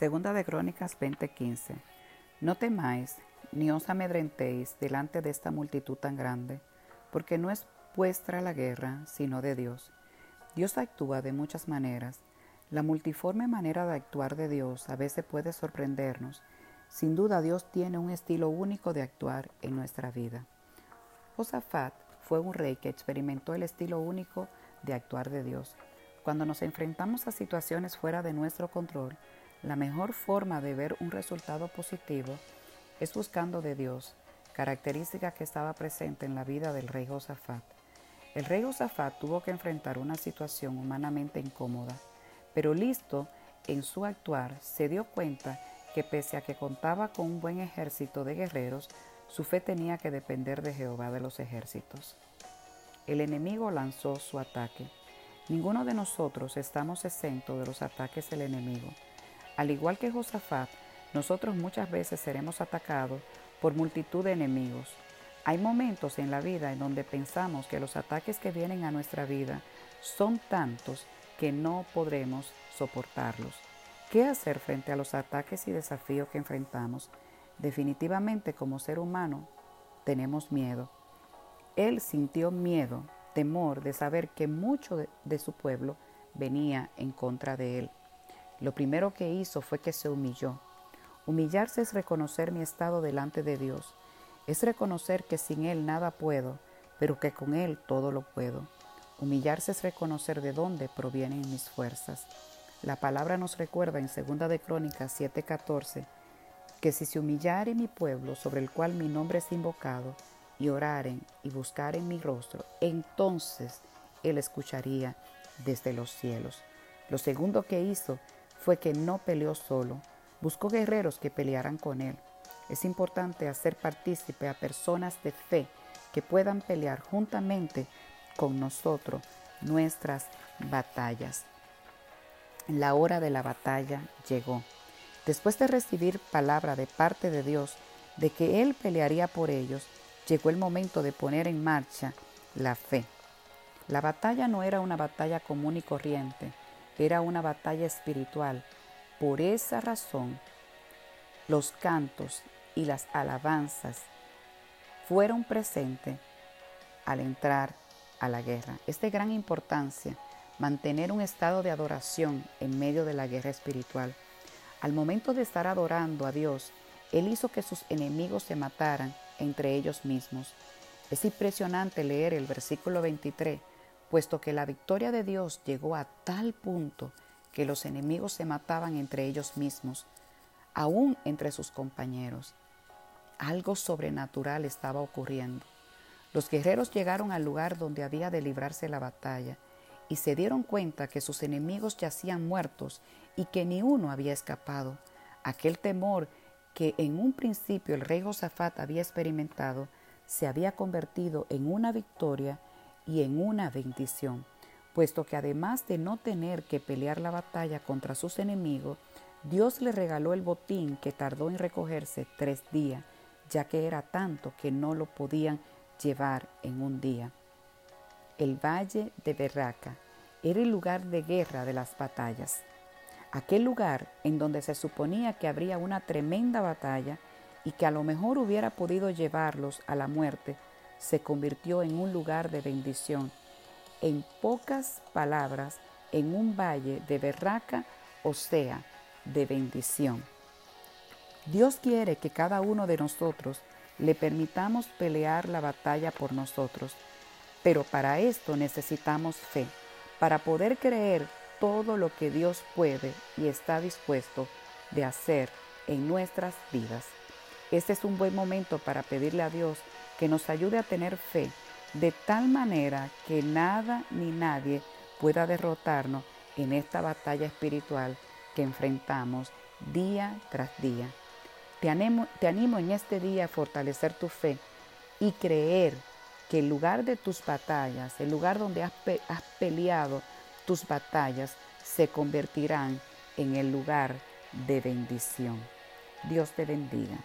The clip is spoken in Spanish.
Segunda de Crónicas 20:15. No temáis, ni os amedrentéis delante de esta multitud tan grande, porque no es vuestra la guerra, sino de Dios. Dios actúa de muchas maneras. La multiforme manera de actuar de Dios a veces puede sorprendernos. Sin duda Dios tiene un estilo único de actuar en nuestra vida. Josafat fue un rey que experimentó el estilo único de actuar de Dios. Cuando nos enfrentamos a situaciones fuera de nuestro control, la mejor forma de ver un resultado positivo es buscando de Dios, característica que estaba presente en la vida del rey Josafat. El rey Josafat tuvo que enfrentar una situación humanamente incómoda, pero listo en su actuar se dio cuenta que pese a que contaba con un buen ejército de guerreros, su fe tenía que depender de Jehová de los ejércitos. El enemigo lanzó su ataque. Ninguno de nosotros estamos exentos de los ataques del enemigo. Al igual que Josafat, nosotros muchas veces seremos atacados por multitud de enemigos. Hay momentos en la vida en donde pensamos que los ataques que vienen a nuestra vida son tantos que no podremos soportarlos. ¿Qué hacer frente a los ataques y desafíos que enfrentamos? Definitivamente como ser humano tenemos miedo. Él sintió miedo, temor de saber que mucho de, de su pueblo venía en contra de él. Lo primero que hizo fue que se humilló. Humillarse es reconocer mi estado delante de Dios. Es reconocer que sin Él nada puedo, pero que con Él todo lo puedo. Humillarse es reconocer de dónde provienen mis fuerzas. La palabra nos recuerda en 2 de Crónicas 7:14 que si se humillare mi pueblo sobre el cual mi nombre es invocado, y oraren y buscaren mi rostro, entonces Él escucharía desde los cielos. Lo segundo que hizo fue que no peleó solo, buscó guerreros que pelearan con él. Es importante hacer partícipe a personas de fe que puedan pelear juntamente con nosotros nuestras batallas. La hora de la batalla llegó. Después de recibir palabra de parte de Dios de que Él pelearía por ellos, llegó el momento de poner en marcha la fe. La batalla no era una batalla común y corriente, era una batalla espiritual. Por esa razón, los cantos y las alabanzas fueron presentes al entrar a la guerra. Es de gran importancia mantener un estado de adoración en medio de la guerra espiritual. Al momento de estar adorando a Dios, Él hizo que sus enemigos se mataran entre ellos mismos. Es impresionante leer el versículo 23 puesto que la victoria de Dios llegó a tal punto que los enemigos se mataban entre ellos mismos, aún entre sus compañeros. Algo sobrenatural estaba ocurriendo. Los guerreros llegaron al lugar donde había de librarse la batalla y se dieron cuenta que sus enemigos yacían muertos y que ni uno había escapado. Aquel temor que en un principio el rey Josafat había experimentado se había convertido en una victoria y en una bendición, puesto que además de no tener que pelear la batalla contra sus enemigos, Dios le regaló el botín que tardó en recogerse tres días, ya que era tanto que no lo podían llevar en un día. El valle de Berraca era el lugar de guerra de las batallas. Aquel lugar en donde se suponía que habría una tremenda batalla y que a lo mejor hubiera podido llevarlos a la muerte, se convirtió en un lugar de bendición. En pocas palabras, en un valle de berraca, o sea, de bendición. Dios quiere que cada uno de nosotros le permitamos pelear la batalla por nosotros, pero para esto necesitamos fe, para poder creer todo lo que Dios puede y está dispuesto de hacer en nuestras vidas. Este es un buen momento para pedirle a Dios que nos ayude a tener fe de tal manera que nada ni nadie pueda derrotarnos en esta batalla espiritual que enfrentamos día tras día. Te animo, te animo en este día a fortalecer tu fe y creer que el lugar de tus batallas, el lugar donde has, has peleado tus batallas, se convertirán en el lugar de bendición. Dios te bendiga.